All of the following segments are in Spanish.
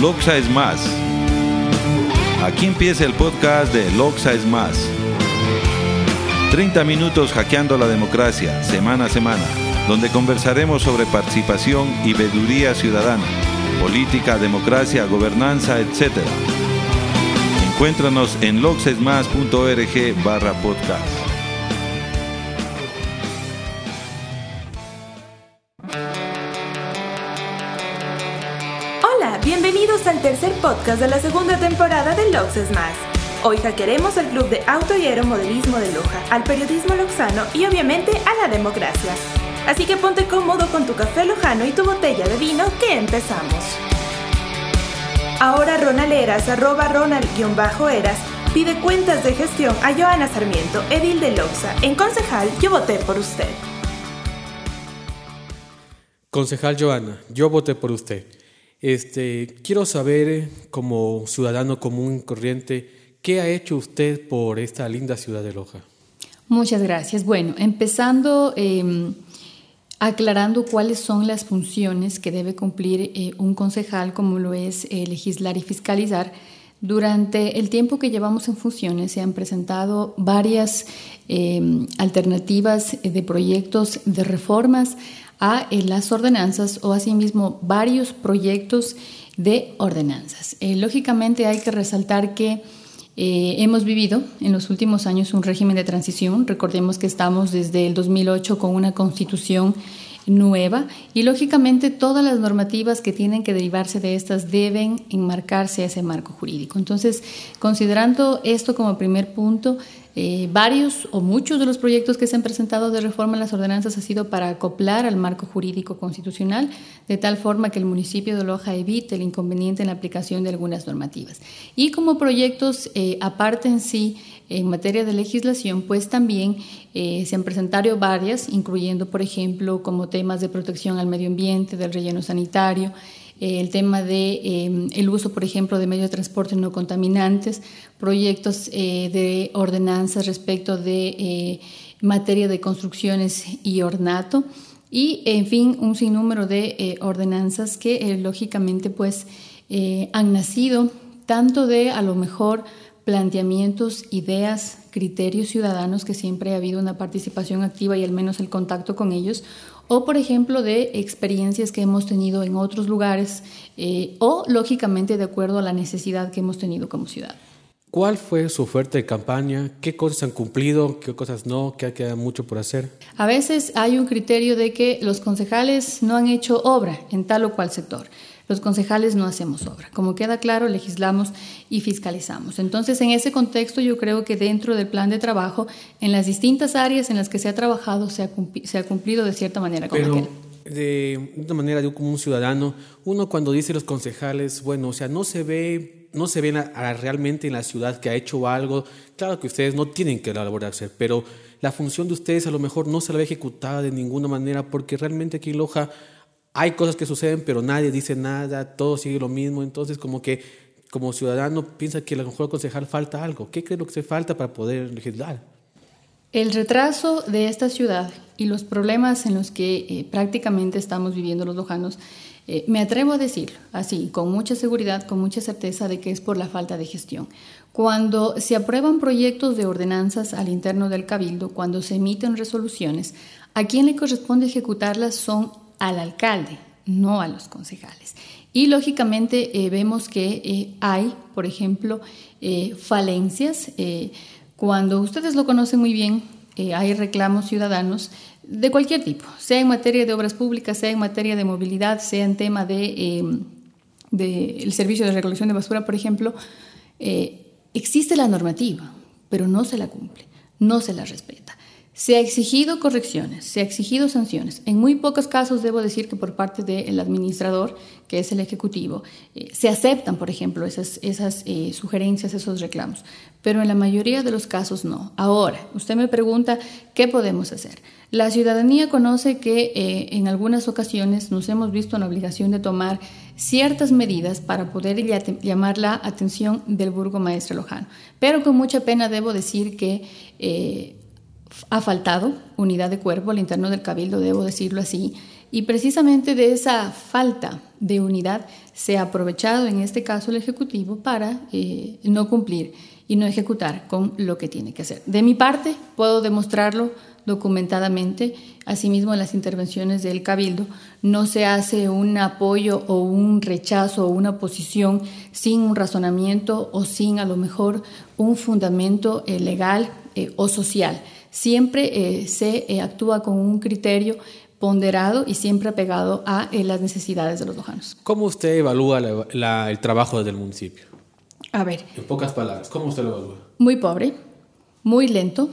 Loxa es más. Aquí empieza el podcast de Loxa es más. 30 minutos hackeando la democracia, semana a semana, donde conversaremos sobre participación y veeduría ciudadana, política, democracia, gobernanza, etc. Encuéntranos en loxesmas.org barra podcast. Al tercer podcast de la segunda temporada de Loxes Más. Hoy hackearemos el club de auto y aeromodelismo de Loja, al periodismo loxano y obviamente a la democracia. Así que ponte cómodo con tu café lojano y tu botella de vino que empezamos. Ahora Ronald Eras, arroba Ronald-Eras, pide cuentas de gestión a Joana Sarmiento, edil de Loxa. En concejal, yo voté por usted. Concejal Joana, yo voté por usted. Este, quiero saber, como ciudadano común y corriente, ¿qué ha hecho usted por esta linda ciudad de Loja? Muchas gracias. Bueno, empezando eh, aclarando cuáles son las funciones que debe cumplir eh, un concejal, como lo es eh, legislar y fiscalizar. Durante el tiempo que llevamos en funciones se han presentado varias eh, alternativas de proyectos de reformas a las ordenanzas o asimismo varios proyectos de ordenanzas. lógicamente hay que resaltar que hemos vivido en los últimos años un régimen de transición. Recordemos que estamos desde el 2008 con una constitución nueva y lógicamente todas las normativas que tienen que derivarse de estas deben enmarcarse a ese marco jurídico. Entonces, considerando esto como primer punto, eh, varios o muchos de los proyectos que se han presentado de reforma en las ordenanzas ha sido para acoplar al marco jurídico constitucional, de tal forma que el municipio de Loja evite el inconveniente en la aplicación de algunas normativas. Y como proyectos eh, aparte en sí, en materia de legislación, pues también eh, se han presentado varias, incluyendo, por ejemplo, como temas de protección al medio ambiente, del relleno sanitario, eh, el tema de eh, uso, por ejemplo, de medios de transporte no contaminantes, proyectos de ordenanzas respecto de materia de construcciones y ornato y, en fin, un sinnúmero de ordenanzas que lógicamente pues han nacido tanto de a lo mejor planteamientos, ideas, criterios ciudadanos, que siempre ha habido una participación activa y al menos el contacto con ellos, o por ejemplo de experiencias que hemos tenido en otros lugares eh, o lógicamente de acuerdo a la necesidad que hemos tenido como ciudad. ¿Cuál fue su oferta de campaña? ¿Qué cosas han cumplido? ¿Qué cosas no? ¿Qué queda mucho por hacer? A veces hay un criterio de que los concejales no han hecho obra en tal o cual sector. Los concejales no hacemos obra. Como queda claro, legislamos y fiscalizamos. Entonces, en ese contexto, yo creo que dentro del plan de trabajo, en las distintas áreas en las que se ha trabajado, se ha, cumplido de cierta manera con Pero... De una manera, yo como un ciudadano, uno cuando dice los concejales, bueno, o sea, no se ve, no se ven realmente en la ciudad que ha hecho algo. Claro que ustedes no tienen que elaborar hacer, pero la función de ustedes a lo mejor no se la ve ejecutada de ninguna manera, porque realmente aquí en Loja hay cosas que suceden, pero nadie dice nada, todo sigue lo mismo. Entonces, como que como ciudadano piensa que a lo mejor concejal falta algo. ¿Qué cree que se falta para poder legislar? El retraso de esta ciudad y los problemas en los que eh, prácticamente estamos viviendo los lojanos, eh, me atrevo a decir así, con mucha seguridad, con mucha certeza de que es por la falta de gestión. Cuando se aprueban proyectos de ordenanzas al interno del cabildo, cuando se emiten resoluciones, a quien le corresponde ejecutarlas son al alcalde, no a los concejales. Y lógicamente eh, vemos que eh, hay, por ejemplo, eh, falencias. cuando ustedes lo conocen muy bien, hay reclamos ciudadanos de cualquier tipo, sea en materia de obras públicas, sea en materia de movilidad, sea en tema de, de el servicio de recolección de basura, por ejemplo. existe la normativa, pero no se la cumple, no se la respeta. Se ha exigido correcciones, se ha exigido sanciones. En muy pocos casos debo decir que por parte del administrador, que es el ejecutivo, eh, se aceptan, por ejemplo, esas, esas eh, sugerencias, esos reclamos, pero en la mayoría de los casos no. Ahora, usted me pregunta, ¿qué podemos hacer? La ciudadanía conoce que eh, en algunas ocasiones nos hemos visto en la obligación de tomar ciertas medidas para poder llamar la atención del burgomaestre lojano, pero con mucha pena debo decir que ha faltado unidad de cuerpo al interno del cabildo, debo decirlo así. Y precisamente de esa falta de unidad se ha aprovechado en este caso el Ejecutivo para eh, no cumplir y no ejecutar con lo que tiene que hacer. De mi parte, puedo demostrarlo documentadamente, asimismo en las intervenciones del Cabildo, no se hace un apoyo o un rechazo o una posición sin un razonamiento o sin a lo mejor un fundamento eh, legal eh, o social. Siempre se actúa con un criterio ponderado y siempre apegado a eh, las necesidades de los lojanos. ¿Cómo usted evalúa el trabajo del municipio? A ver. En pocas palabras, ¿cómo usted lo evalúa? Muy pobre, muy lento,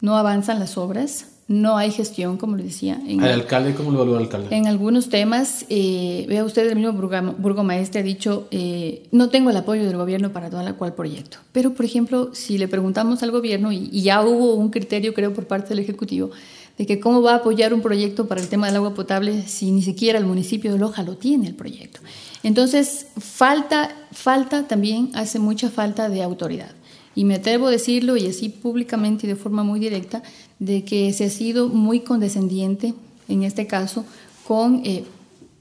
no avanzan las obras, no hay gestión, como le decía. En ¿El alcalde cómo lo evalúa el alcalde? En algunos temas, eh, vea usted, el mismo burgomaestre ha dicho, eh, no tengo el apoyo del gobierno para todo cual proyecto. Pero, por ejemplo, si le preguntamos al gobierno, y, y ya hubo un criterio, creo, por parte del Ejecutivo, de que cómo va a apoyar un proyecto para el tema del agua potable si ni siquiera el municipio de Loja lo tiene el proyecto. Entonces, falta, falta también, hace mucha falta de autoridad. Y me atrevo a decirlo, y así públicamente y de forma muy directa, de que se ha sido muy condescendiente, en este caso, con eh,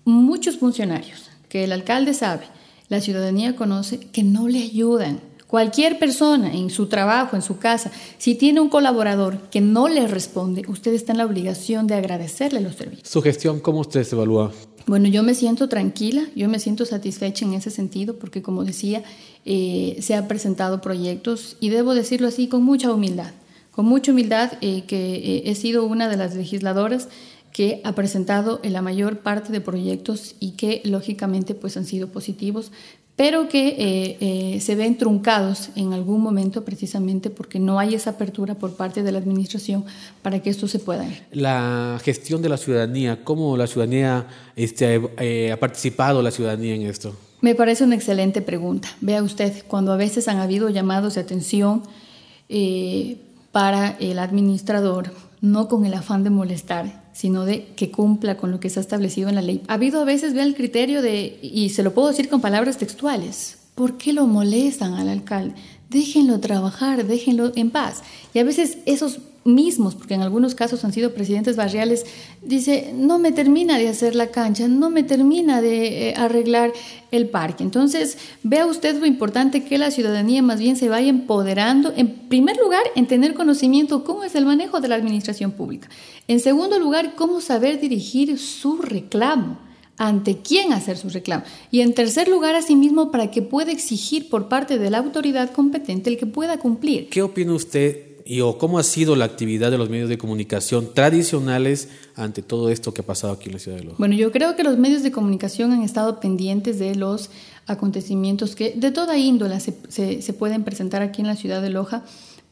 muchos funcionarios, que el alcalde sabe, la ciudadanía conoce, que no le ayudan Cualquier persona en su trabajo, en su casa, si tiene un colaborador que no le responde, usted está en la obligación de agradecerle los servicios. ¿Su gestión cómo usted se evalúa? Bueno, yo me siento tranquila, yo me siento satisfecha en ese sentido porque, como decía, eh, se han presentado proyectos y debo decirlo así con mucha humildad, con mucha humildad eh, que eh, he sido una de las legisladoras que ha presentado la mayor parte de proyectos y que lógicamente pues han sido positivos, pero que eh, eh, se ven truncados en algún momento precisamente porque no hay esa apertura por parte de la administración para que esto se pueda. La gestión de la ciudadanía, ¿cómo la ciudadanía este, eh, ha participado la ciudadanía en esto? Me parece una excelente pregunta. Vea usted, cuando a veces han habido llamados de atención para el administrador, no con el afán de molestar, sino de que cumpla con lo que está establecido en la ley. Ha habido a veces, vea el criterio de, y se lo puedo decir con palabras textuales, ¿por qué lo molestan al alcalde? Déjenlo trabajar, déjenlo en paz. Y a veces esos mismos, porque en algunos casos han sido presidentes barriales, dice, no me termina de hacer la cancha, no me termina de eh, arreglar el parque. Entonces, vea usted lo importante que la ciudadanía más bien se vaya empoderando, en primer lugar, en tener conocimiento cómo es el manejo de la administración pública. En segundo lugar, cómo saber dirigir su reclamo ante quién hacer su reclamo. Y en tercer lugar, asimismo, para que pueda exigir por parte de la autoridad competente el que pueda cumplir. ¿Qué opina usted y o cómo ha sido la actividad de los medios de comunicación tradicionales ante todo esto que ha pasado aquí en la ciudad de Loja? Bueno, yo creo que los medios de comunicación han estado pendientes de los acontecimientos que de toda índole se, se pueden presentar aquí en la ciudad de Loja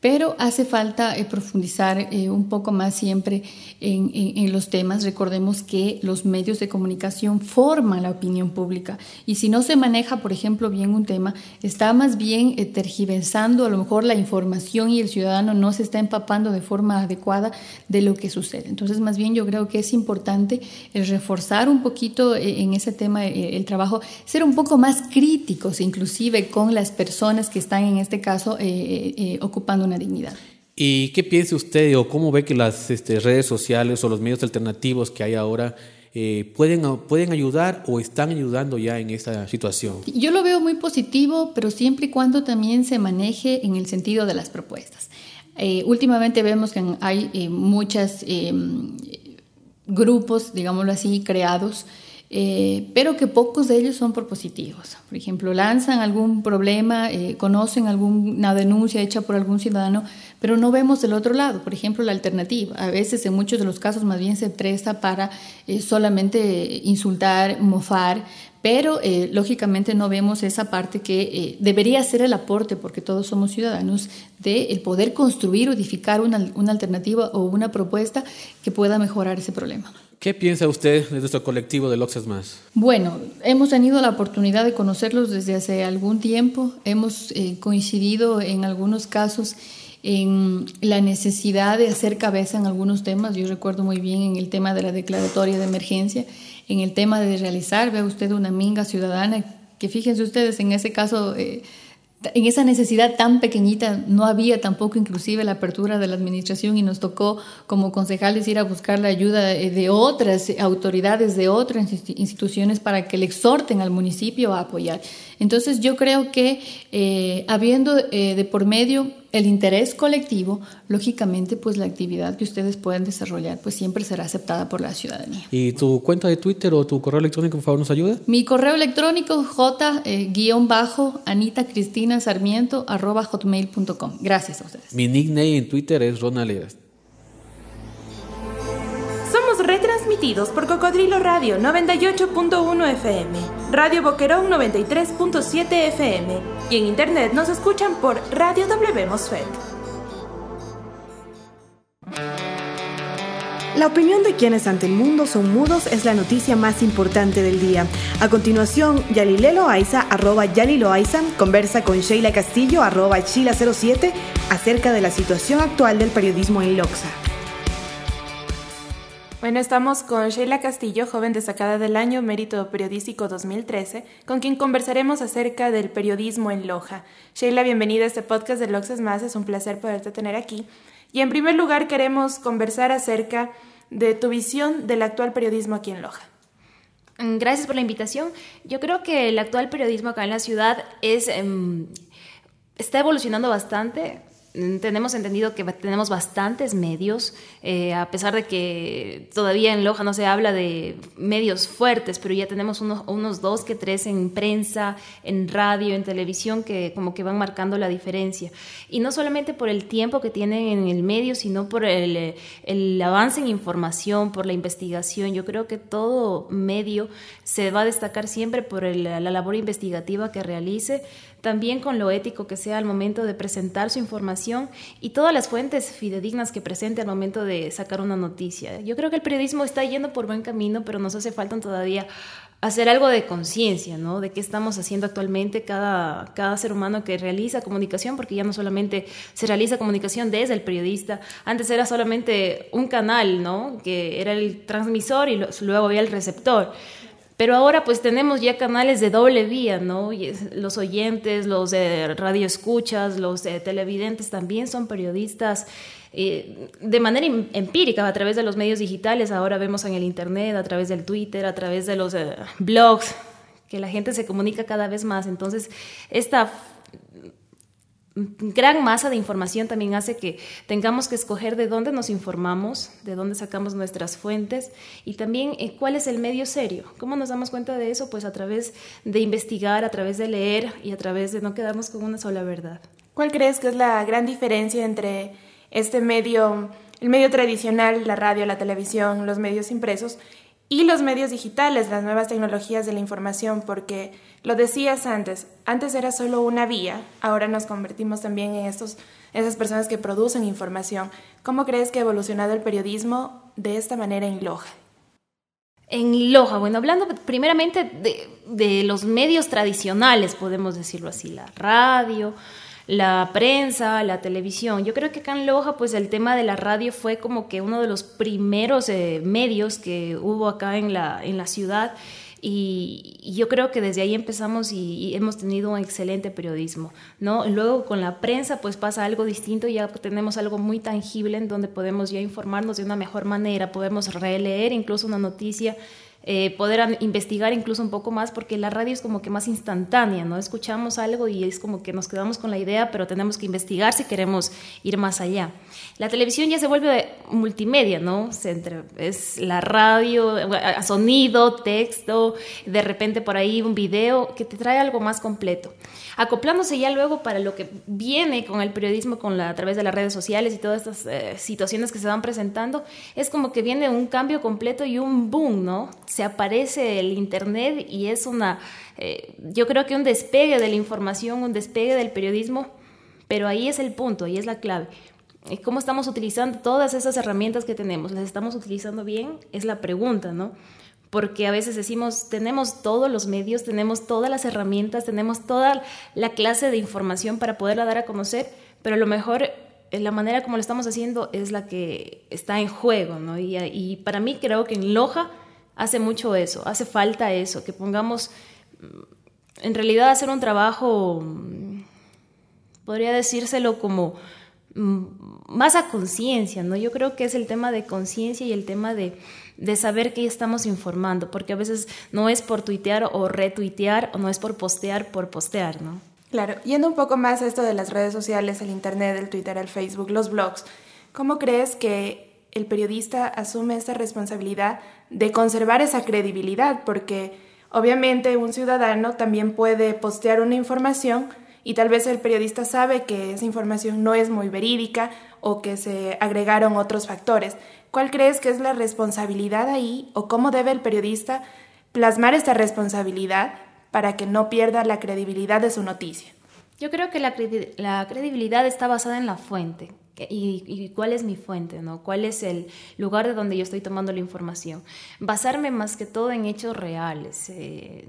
pero hace falta eh, profundizar eh, un poco más siempre en, los temas. Recordemos que los medios de comunicación forman la opinión pública y si no se maneja, por ejemplo, bien un tema, está más bien eh, tergiversando a lo mejor la información y el ciudadano no se está empapando de forma adecuada de lo que sucede. Entonces, más bien yo creo que es importante reforzar un poquito en ese tema el trabajo, ser un poco más críticos inclusive con las personas que están en este caso ocupando dignidad. ¿Y qué piensa usted o cómo ve que las este, redes sociales o los medios alternativos que hay ahora eh, pueden, pueden ayudar o están ayudando ya en esta situación? Yo lo veo muy positivo, pero siempre y cuando también se maneje en el sentido de las propuestas. Eh, últimamente vemos que hay eh, muchos grupos, digámoslo así, creados eh, pero que pocos de ellos son propositivos. Por ejemplo, lanzan algún problema, eh, conocen alguna denuncia hecha por algún ciudadano, pero no vemos el otro lado, por ejemplo, la alternativa. A veces, en muchos de los casos, más bien se presta para eh, solamente insultar, mofar, pero lógicamente no vemos esa parte que debería ser el aporte, porque todos somos ciudadanos, de el poder construir edificar una, una alternativa o una propuesta que pueda mejorar ese problema. ¿Qué piensa usted de nuestro colectivo de Loxas Más? Bueno, hemos tenido la oportunidad de conocerlos desde hace algún tiempo. Hemos eh, coincidido en algunos casos en la necesidad de hacer cabeza en algunos temas. Yo recuerdo muy bien en el tema de la declaratoria de emergencia, en el tema de realizar, vea usted, una minga ciudadana, que fíjense ustedes, en ese caso... Eh, en esa necesidad tan pequeñita no había tampoco inclusive la apertura de la administración y nos tocó como concejales ir a buscar la ayuda de otras autoridades, de otras instituciones para que le exhorten al municipio a apoyar. Entonces yo creo que eh, habiendo eh, de por medio el interés colectivo, lógicamente pues la actividad que ustedes pueden desarrollar pues siempre será aceptada por la ciudadanía. ¿Y tu cuenta de Twitter o tu correo electrónico, por favor, nos ayuda? Mi correo electrónico j-anita cristina sarmiento arroba hotmail.com. Gracias a ustedes. Mi nickname en Twitter es Ronald Somos retransmitidos por Cocodrilo Radio 98.1 FM, Radio Boquerón 93.7 FM y en internet nos escuchan por Radio W Mosfet. La opinión de quienes ante el mundo son mudos es la noticia más importante del día. A continuación, Yalile Loaiza, arroba Yaliloaiza, conversa con Sheila Castillo, arroba Sheila07, acerca de la situación actual del periodismo en Loxa. Bueno, estamos con Sheila Castillo, joven destacada del año Mérito Periodístico 2013, con quien conversaremos acerca del periodismo en Loja. Sheila, bienvenida a este podcast de Loxas Más, es un placer poderte tener aquí. Y en primer lugar queremos conversar acerca de tu visión del actual periodismo aquí en Loja. Mm, gracias por la invitación. Yo creo que el actual periodismo acá en la ciudad es, em, está evolucionando bastante. Tenemos entendido que tenemos bastantes medios, eh, a pesar de que todavía en Loja no se habla de medios fuertes, pero ya tenemos unos, unos dos que tres en prensa, en radio, en televisión, que como que van marcando la diferencia. Y no solamente por el tiempo que tienen en el medio, sino por el, el avance en información, por la investigación. Yo creo que todo medio se va a destacar siempre por la labor investigativa que realice también con lo ético que sea al momento de presentar su información y todas las fuentes fidedignas que presente al momento de sacar una noticia. Yo creo que el periodismo está yendo por buen camino, pero nos hace falta todavía hacer algo de conciencia, ¿no? De qué estamos haciendo actualmente cada, cada ser humano que realiza comunicación, porque ya no solamente se realiza comunicación desde el periodista, antes era solamente un canal, ¿no? Que era el transmisor y luego había el receptor. Pero ahora pues tenemos ya canales de doble vía, ¿no? Los oyentes, los de radio escuchas, los de televidentes también son periodistas eh, de manera em, empírica a través de los medios digitales. Ahora vemos en el Internet, a través del Twitter, a través de los eh, blogs, que la gente se comunica cada vez más. Entonces, esta gran masa de información también hace que tengamos que escoger de dónde nos informamos, de dónde sacamos nuestras fuentes y también eh, cuál es el medio serio. ¿Cómo nos damos cuenta de eso? Pues a través de investigar, a través de leer y a través de no quedarnos con una sola verdad. ¿Cuál crees que es la gran diferencia entre este medio, el medio tradicional, la radio, la televisión, los medios impresos y los medios digitales, las nuevas tecnologías de la información? Porque lo decías antes, antes era solo una vía, ahora nos convertimos también en estos, esas personas que producen información. ¿Cómo crees que ha evolucionado el periodismo de esta manera en Loja? En Loja, bueno, hablando primeramente de, de los medios tradicionales, podemos decirlo así, la radio, la prensa, la televisión. Yo creo que acá en Loja, pues el tema de la radio fue como que uno de los primeros eh, medios que hubo acá en la, en la ciudad y, yo creo que desde ahí empezamos y, hemos tenido un excelente periodismo, ¿no? Luego con la prensa pues pasa algo distinto, ya tenemos algo muy tangible en donde podemos ya informarnos de una mejor manera, podemos releer incluso una noticia eh, poder investigar incluso un poco más, porque la radio es como que más instantánea, ¿no? Escuchamos algo y es como que nos quedamos con la idea, pero tenemos que investigar si queremos ir más allá. La televisión ya se vuelve multimedia, ¿no? Es la radio, sonido, texto, de repente por ahí un video que te trae algo más completo. Acoplándose ya luego para lo que viene con el periodismo, con la, a través de las redes sociales y todas estas eh, situaciones que se van presentando, es como que viene un cambio completo y un boom, ¿no? Se aparece el Internet y es una, eh, yo creo que un despegue de la información, un despegue del periodismo, pero ahí es el punto, ahí es la clave. ¿Cómo estamos utilizando todas esas herramientas que tenemos? ¿Las estamos utilizando bien? Es la pregunta, ¿no? Porque a veces decimos, tenemos todos los medios, tenemos todas las herramientas, tenemos toda la clase de información para poderla dar a conocer, pero a lo mejor eh, la manera como lo estamos haciendo es la que está en juego, ¿no? Y para mí creo que en Loja hace mucho eso, hace falta eso, que pongamos, en realidad hacer un trabajo podría decírselo como mm, más a conciencia, ¿no? Yo creo que es el tema de conciencia y el tema de, de saber que estamos informando, porque a veces no es por tuitear o retuitear, o no es por postear por postear, ¿no? Claro, yendo un poco más a esto de las redes sociales, el Internet, el Twitter, el Facebook, los blogs, ¿cómo crees que el periodista asume esta responsabilidad de conservar esa credibilidad? Porque obviamente un ciudadano también puede postear una información y tal vez el periodista sabe que esa información no es muy verídica o que se agregaron otros factores. ¿Cuál crees que es la responsabilidad ahí o cómo debe el periodista plasmar esta responsabilidad para que no pierda la credibilidad de su noticia. Yo creo que la credibilidad está basada en la fuente. Y, cuál es mi fuente, ¿no? ¿Cuál es el lugar de donde yo estoy tomando la información? Basarme más que todo en hechos reales. Eh,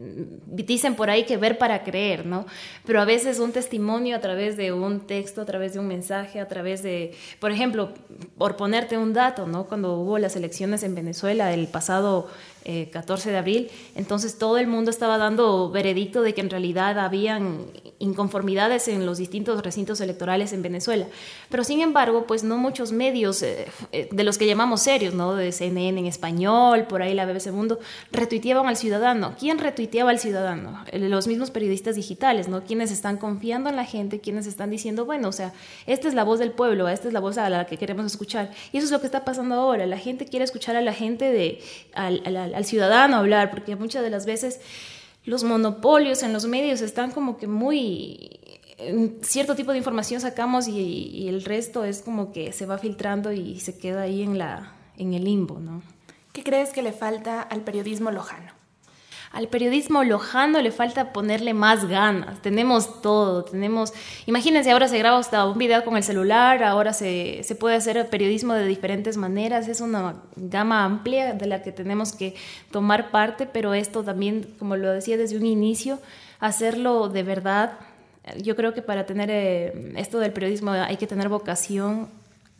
dicen por ahí que ver para creer, ¿no? Pero a veces un testimonio a través de un texto, a través de un mensaje, a través de, por ejemplo, por ponerte un dato, ¿no? Cuando hubo las elecciones en Venezuela el pasado 14 eh, de abril, entonces todo el mundo estaba dando veredicto de que en realidad habían inconformidades en los distintos recintos electorales en Venezuela. Pero sin embargo, pues no muchos medios eh, eh, de los que llamamos serios, ¿no? De CNN en español, por ahí la BBC Mundo, retuiteaban al ciudadano. ¿Quién retuiteaba al ciudadano? Los mismos periodistas digitales, ¿no? Quienes están confiando en la gente, quienes están diciendo, bueno, o sea, esta es la voz del pueblo, esta es la voz a la que queremos escuchar. Y eso es lo que está pasando ahora. La gente quiere escuchar a la gente de, al, ciudadano hablar, porque muchas de las veces los monopolios en los medios están como que muy cierto tipo de información sacamos y, y, el resto es como que se va filtrando y se queda ahí en la en el limbo, ¿no? ¿Qué crees que le falta al periodismo lojano? Al periodismo lojano le falta ponerle más ganas. Tenemos todo, tenemos... Imagínense, ahora se graba hasta un video con el celular, ahora se, se puede hacer periodismo de diferentes maneras, es una gama amplia de la que tenemos que tomar parte, pero esto también, como lo decía desde un inicio, hacerlo de verdad. Yo creo que para tener eh, esto del periodismo hay que tener vocación,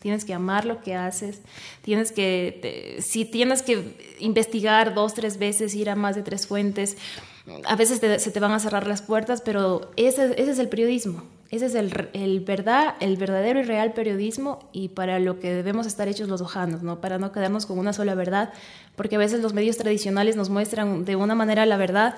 tienes que amar lo que haces, tienes que, si tienes que investigar dos, tres veces, ir a más de tres fuentes, a veces se te van a cerrar las puertas, pero ese, ese es el periodismo, ese es el, el, verdad, el verdadero y real periodismo y para lo que debemos estar hechos los ojanos, ¿no? para no quedarnos con una sola verdad, porque a veces los medios tradicionales nos muestran de una manera la verdad,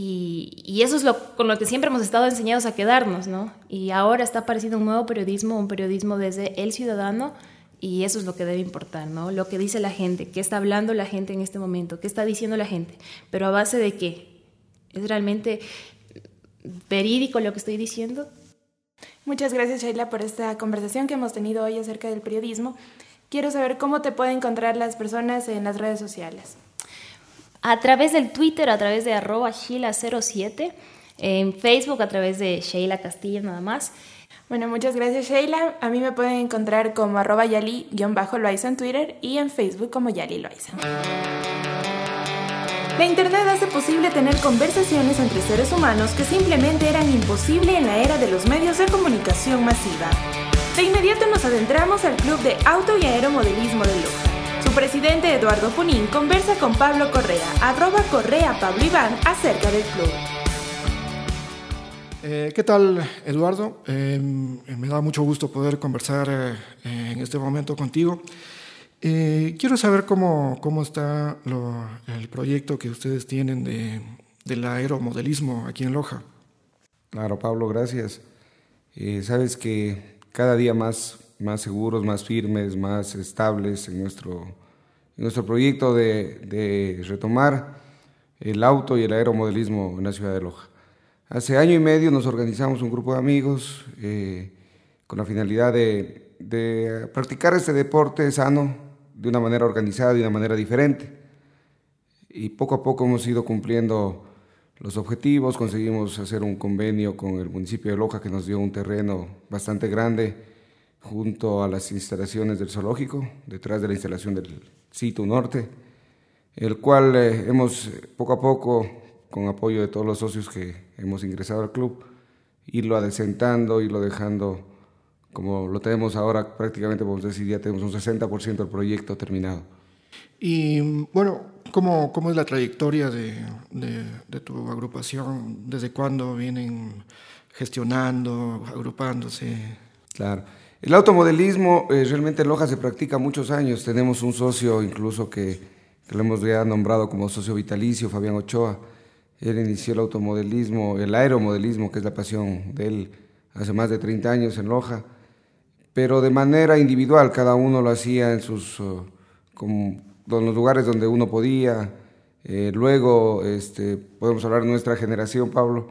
y, eso es lo, con lo que siempre hemos estado enseñados a quedarnos, ¿no? Y ahora está apareciendo un nuevo periodismo, un periodismo desde el ciudadano, y eso es lo que debe importar, ¿no? Lo que dice la gente, qué está hablando la gente en este momento, qué está diciendo la gente, pero a base de qué. ¿Es realmente verídico lo que estoy diciendo? Muchas gracias, Sheila, por esta conversación que hemos tenido hoy acerca del periodismo. Quiero saber cómo te pueden encontrar las personas en las redes sociales a través del Twitter, a través de arroba Sheila07, en Facebook a través de Sheila Castillo nada más. Bueno, muchas gracias Sheila. A mí me pueden encontrar como arroba yali-loaiza en Twitter y en Facebook como Yali Loaiza. La Internet hace posible tener conversaciones entre seres humanos que simplemente eran imposibles en la era de los medios de comunicación masiva. De inmediato nos adentramos al Club de Auto y Aeromodelismo de Loja presidente Eduardo Punín conversa con Pablo Correa, arroba Correa Pablo Iván, acerca del club. Eh, ¿Qué tal, Eduardo? Eh, me da mucho gusto poder conversar eh, en este momento contigo. quiero saber cómo, cómo está el proyecto que ustedes tienen de, del aeromodelismo aquí en Loja. Claro, Pablo, gracias. sabes que cada día más más seguros, más firmes, más estables en nuestro, nuestro proyecto de, retomar el auto y el aeromodelismo en la ciudad de Loja. Hace año y medio nos organizamos un grupo de amigos eh, con la finalidad de, practicar este deporte sano de una manera organizada, de una manera diferente. Y poco a poco hemos ido cumpliendo los objetivos, conseguimos hacer un convenio con el municipio de Loja que nos dio un terreno bastante grande junto a las instalaciones del zoológico, detrás de la instalación del sitio norte, el cual eh, hemos poco a poco, con apoyo de todos los socios que hemos ingresado al club, irlo adecentando, irlo dejando como lo tenemos ahora, prácticamente podemos decir ya tenemos un 60% del proyecto terminado. Y bueno, ¿cómo, cómo es la trayectoria de, de, de tu agrupación? ¿Desde cuándo vienen gestionando, agrupándose. Claro. El automodelismo eh, realmente en Loja se practica muchos años. Tenemos un socio incluso que, que lo hemos ya nombrado como socio vitalicio, Fabián Ochoa. Él inició el automodelismo, el aeromodelismo, que es la pasión de él, hace más de 30 años en Loja, pero de manera individual, cada uno lo hacía en sus, uh, los lugares donde uno podía. Eh, luego, este, podemos hablar de nuestra generación, Pablo,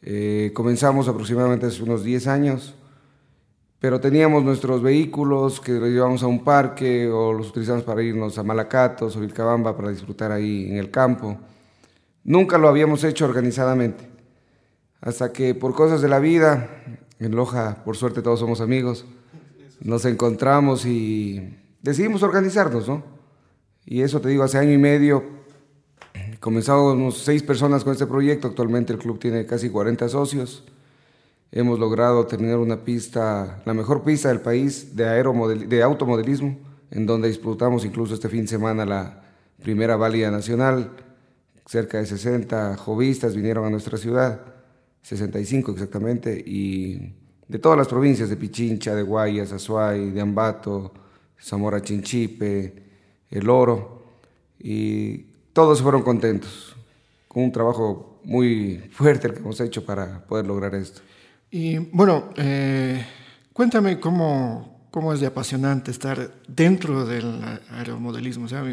eh, comenzamos aproximadamente hace unos 10 años, pero teníamos nuestros vehículos que los llevamos a un parque o los utilizamos para irnos a Malacatos o Vilcabamba para disfrutar ahí en el campo. Nunca lo habíamos hecho organizadamente, hasta que por cosas de la vida, en Loja, por suerte todos somos amigos, nos encontramos y decidimos organizarnos, ¿no? Y eso te digo, hace año y medio comenzamos seis personas con este proyecto, actualmente el club tiene casi 40 socios. Hemos logrado tener una pista, la mejor pista del país de, de automodelismo, en donde disfrutamos incluso este fin de semana la primera válida nacional cerca de 60 jovistas vinieron a nuestra ciudad, 65 exactamente, y de todas las provincias, de Pichincha, de Guayas, Azuay, de Ambato, Zamora Chinchipe, El Oro, y todos fueron contentos, con un trabajo muy fuerte el que hemos hecho para poder lograr esto. Y bueno, eh, cuéntame cómo, cómo es de apasionante estar dentro del aeromodelismo. O sea,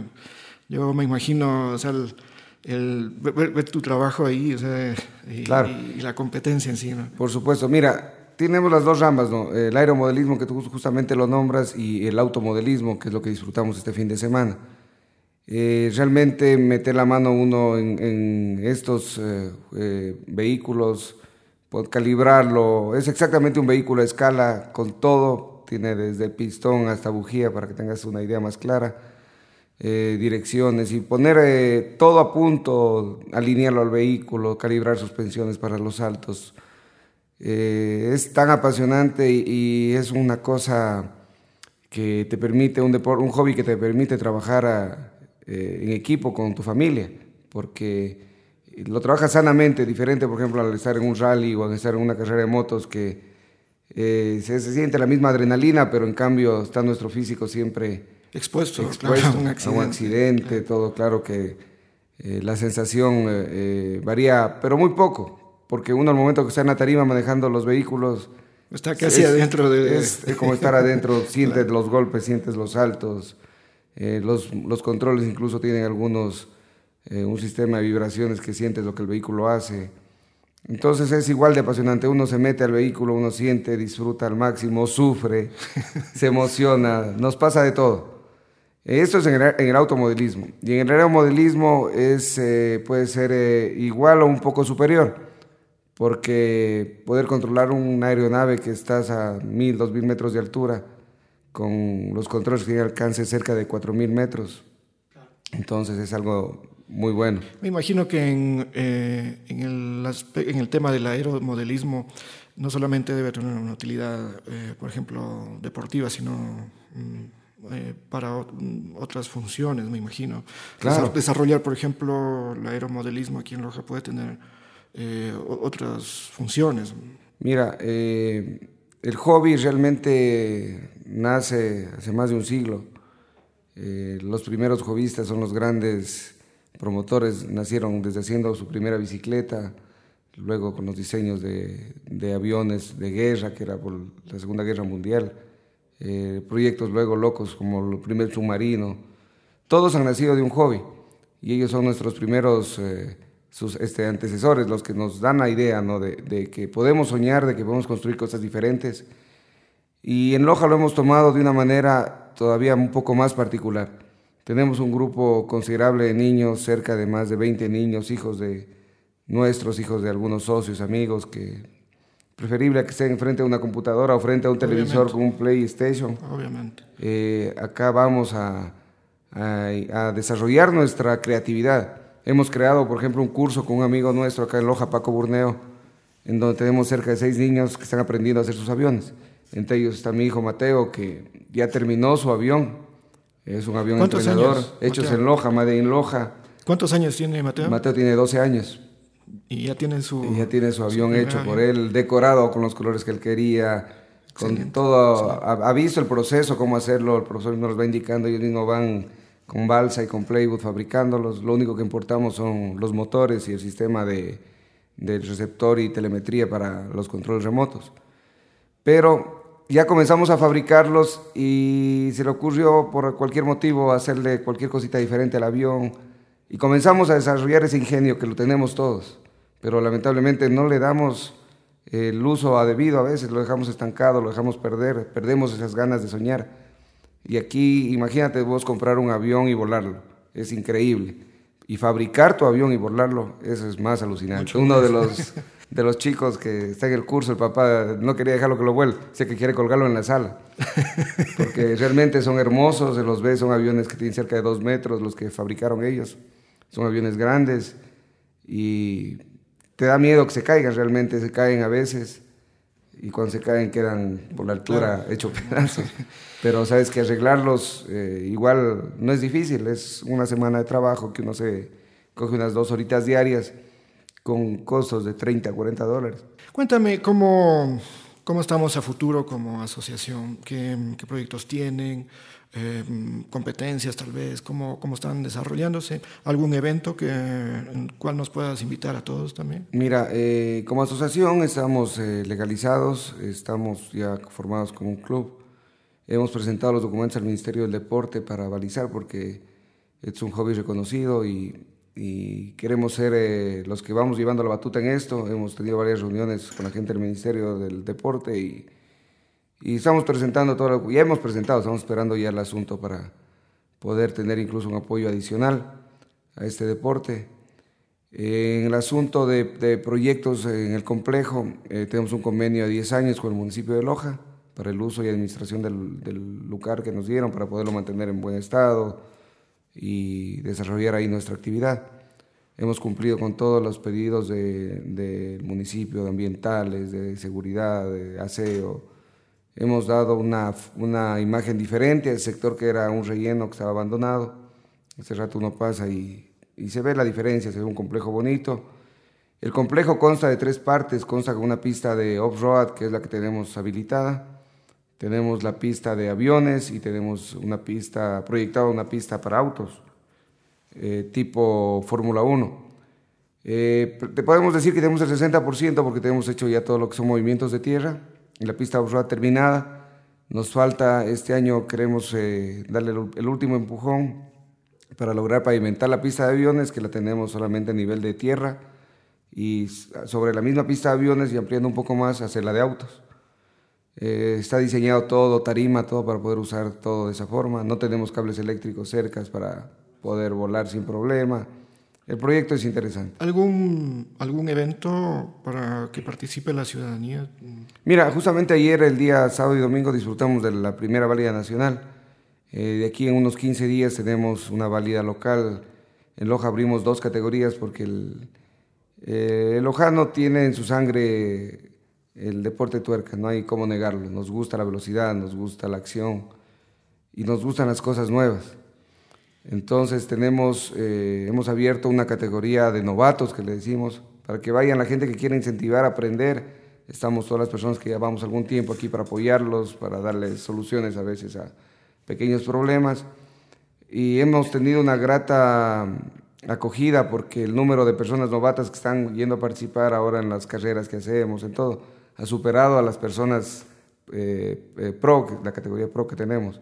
yo me imagino, o sea, el, el, ver, tu trabajo ahí, o sea, y, la competencia en sí. Por supuesto, mira, tenemos las dos ramas, ¿no? El aeromodelismo, que tú justamente lo nombras, y el automodelismo, que es lo que disfrutamos este fin de semana. Eh, realmente meter la mano uno en, estos eh, eh, vehículos, calibrarlo, es exactamente un vehículo a escala con todo, tiene desde pistón hasta bujía para que tengas una idea más clara. Eh, direcciones y poner eh, todo a punto, alinearlo al vehículo, calibrar suspensiones para los saltos. Eh, es tan apasionante y, es una cosa que te permite, un, deporte, un hobby que te permite trabajar en equipo con tu familia, porque lo trabajas sanamente, diferente, por ejemplo, al estar en un rally o al estar en una carrera de motos, que se, se siente la misma adrenalina, pero en cambio está nuestro físico siempre expuesto, a un accidente, todo claro que eh, la sensación eh, eh, varía, pero muy poco, porque uno al momento que está en la tarima manejando los vehículos... Está casi adentro de... Es, como estar adentro, sientes los golpes, sientes los saltos, los, los, controles incluso tienen algunos, un sistema de vibraciones que sientes lo que el vehículo hace. Entonces es igual de apasionante. Uno se mete al vehículo, uno siente, disfruta al máximo, sufre, se emociona, nos pasa de todo. Esto es en el, automodelismo. Y en el aeromodelismo es, eh, puede ser eh, igual o un poco superior, porque poder controlar una aeronave que estás a 1000, 2000 metros de altura, con los controles que alcance cerca de 4000 metros, entonces es algo muy bueno. Me imagino que en, eh, en, el, en el tema del aeromodelismo no solamente debe tener una utilidad, por ejemplo, deportiva, sino... Mm, eh, para otras funciones, me imagino. Desarrollar, por ejemplo, el aeromodelismo aquí en Loja puede tener eh, otras funciones. Mira, eh, el hobby realmente nace hace más de un siglo. los primeros hobbyistas son los grandes promotores, nacieron desde haciendo su primera bicicleta, luego con los diseños de, aviones de guerra, que era por la Segunda Guerra Mundial eh, proyectos luego locos como el primer submarino. Todos han nacido de un hobby y ellos son nuestros primeros eh, sus, este, antecesores, los que nos dan la idea de, de, que podemos soñar, de que podemos construir cosas diferentes. Y en Loja lo hemos tomado de una manera todavía un poco más particular. Tenemos un grupo considerable de niños, cerca de más de 20 niños, hijos de nuestros, hijos de algunos socios, amigos que preferible a que estén frente a una computadora o frente a un televisor con un PlayStation. Obviamente. Eh, acá vamos a, a, desarrollar nuestra creatividad. Hemos creado, por ejemplo, un curso con un amigo nuestro acá en Loja, Paco Burneo, en donde tenemos cerca de seis niños que están aprendiendo a hacer sus aviones. Entre ellos está mi hijo Mateo, que ya terminó su avión. Es un avión entrenador, hechos en Loja, Made en Loja. ¿Cuántos años tiene Mateo? Mateo tiene 12 años. Y ya tiene su... Y ya tiene su avión hecho por él, decorado con los colores que él quería, con todo, ha, visto el proceso, cómo hacerlo, el profesor nos va indicando, ellos mismos van con balsa y con playwood fabricándolos, lo único que importamos son los motores y el sistema de, del receptor y telemetría para los controles remotos. Pero ya comenzamos a fabricarlos y se le ocurrió por cualquier motivo hacerle cualquier cosita diferente al avión y comenzamos a desarrollar ese ingenio que lo tenemos todos pero lamentablemente no le damos el uso a debido a veces, lo dejamos estancado, lo dejamos perder, perdemos esas ganas de soñar. Y aquí, imagínate vos comprar un avión y volarlo, es increíble. Y fabricar tu avión y volarlo, eso es más alucinante. Uno de los, de los chicos que está en el curso, el papá no quería dejarlo que lo vuelva, sé que quiere colgarlo en la sala. Porque realmente son hermosos, se los ves, son aviones que tienen cerca de dos metros, los que fabricaron ellos. Son aviones grandes y te da miedo que se caigan, realmente se caen a veces y cuando se caen quedan por la altura hechos pedazos. Pero sabes que arreglarlos eh, igual no es difícil, es una semana de trabajo que uno se coge unas dos horitas diarias con costos de 30, 40 dólares. Cuéntame cómo, cómo estamos a futuro como asociación, qué, qué proyectos tienen, eh, competencias tal vez, cómo, cómo están desarrollándose, algún evento que, en cual nos puedas invitar a todos también. Mira, eh, como asociación estamos eh, legalizados, estamos ya formados como un club, hemos presentado los documentos al Ministerio del Deporte para balizar porque es un hobby reconocido y, y queremos ser los que vamos llevando la batuta en esto, hemos tenido varias reuniones con la gente del Ministerio del Deporte y y estamos presentando todo lo ya hemos presentado, estamos esperando ya el asunto para poder tener incluso un apoyo adicional a este deporte. En el asunto de, proyectos en el complejo, eh, tenemos un convenio de 10 años con el municipio de Loja para el uso y administración del, lugar que nos dieron para poderlo mantener en buen estado y desarrollar ahí nuestra actividad. Hemos cumplido con todos los pedidos del municipio, de ambientales, de seguridad, de aseo, Hemos dado una, una imagen diferente al sector que era un relleno que estaba abandonado. Hace rato uno pasa y, y se ve la diferencia, ve un complejo bonito. El complejo consta de tres partes, consta con una pista de off-road, que es la que tenemos habilitada. Tenemos la pista de aviones y tenemos una pista, proyectada una pista para autos, eh, tipo Fórmula 1. Eh, te podemos decir que tenemos el 60% porque tenemos hecho ya todo lo que son movimientos de tierra la pista off terminada. Nos falta, este año queremos eh, darle el, último empujón para lograr pavimentar la pista de aviones, que la tenemos solamente a nivel de tierra, y sobre la misma pista de aviones y ampliando un poco más hacer la de autos. Eh, está diseñado todo, tarima, todo para poder usar todo de esa forma. No tenemos cables eléctricos cercas para poder volar sin problema. El proyecto es interesante. ¿Algún, algún evento para que participe la ciudadanía? Mira, justamente ayer, el día sábado y domingo, disfrutamos de la primera válida nacional. Eh, de aquí en unos 15 días tenemos una válida local. En Loja abrimos dos categorías porque el, eh, el lojano tiene en su sangre el deporte tuerca, no hay cómo negarlo. Nos gusta la velocidad, nos gusta la acción y nos gustan las cosas nuevas. Entonces tenemos, eh, hemos abierto una categoría de novatos que le decimos, para que vayan la gente que quiere incentivar a aprender. Estamos todas las personas que llevamos algún tiempo aquí para apoyarlos, para darles soluciones a veces a pequeños problemas. Y hemos tenido una grata acogida porque el número de personas novatas que están yendo a participar ahora en las carreras que hacemos, en todo, ha superado a las personas eh, eh, pro, la categoría pro que tenemos.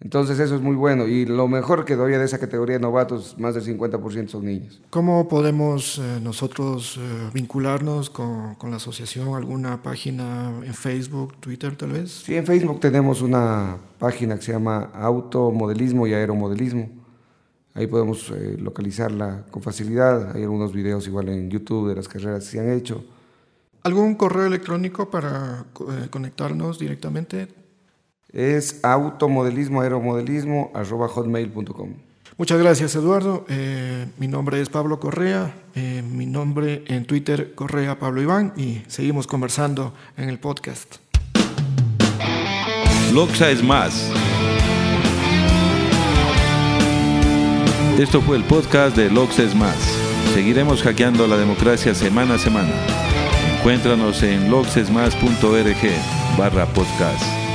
Entonces eso es muy bueno y lo mejor que doy de esa categoría de novatos, más del 50% son niños. ¿Cómo podemos eh, nosotros eh, vincularnos con, con, la asociación? ¿Alguna página en Facebook, Twitter tal vez? Sí, en Facebook tenemos una página que se llama Automodelismo y Aeromodelismo. Ahí podemos eh, localizarla con facilidad. Hay algunos videos igual en YouTube de las carreras que se han hecho. ¿Algún correo electrónico para conectarnos directamente? es automodelismo, aeromodelismo, arroba hotmail.com. Muchas gracias, Eduardo. Eh, mi nombre es Pablo Correa, eh, mi nombre en Twitter, Correa Pablo Iván, y seguimos conversando en el podcast. Loxa es más. Esto fue el podcast de Loxa es más. Seguiremos hackeando la democracia semana a semana. Encuéntranos en logsesmas.org barra podcast.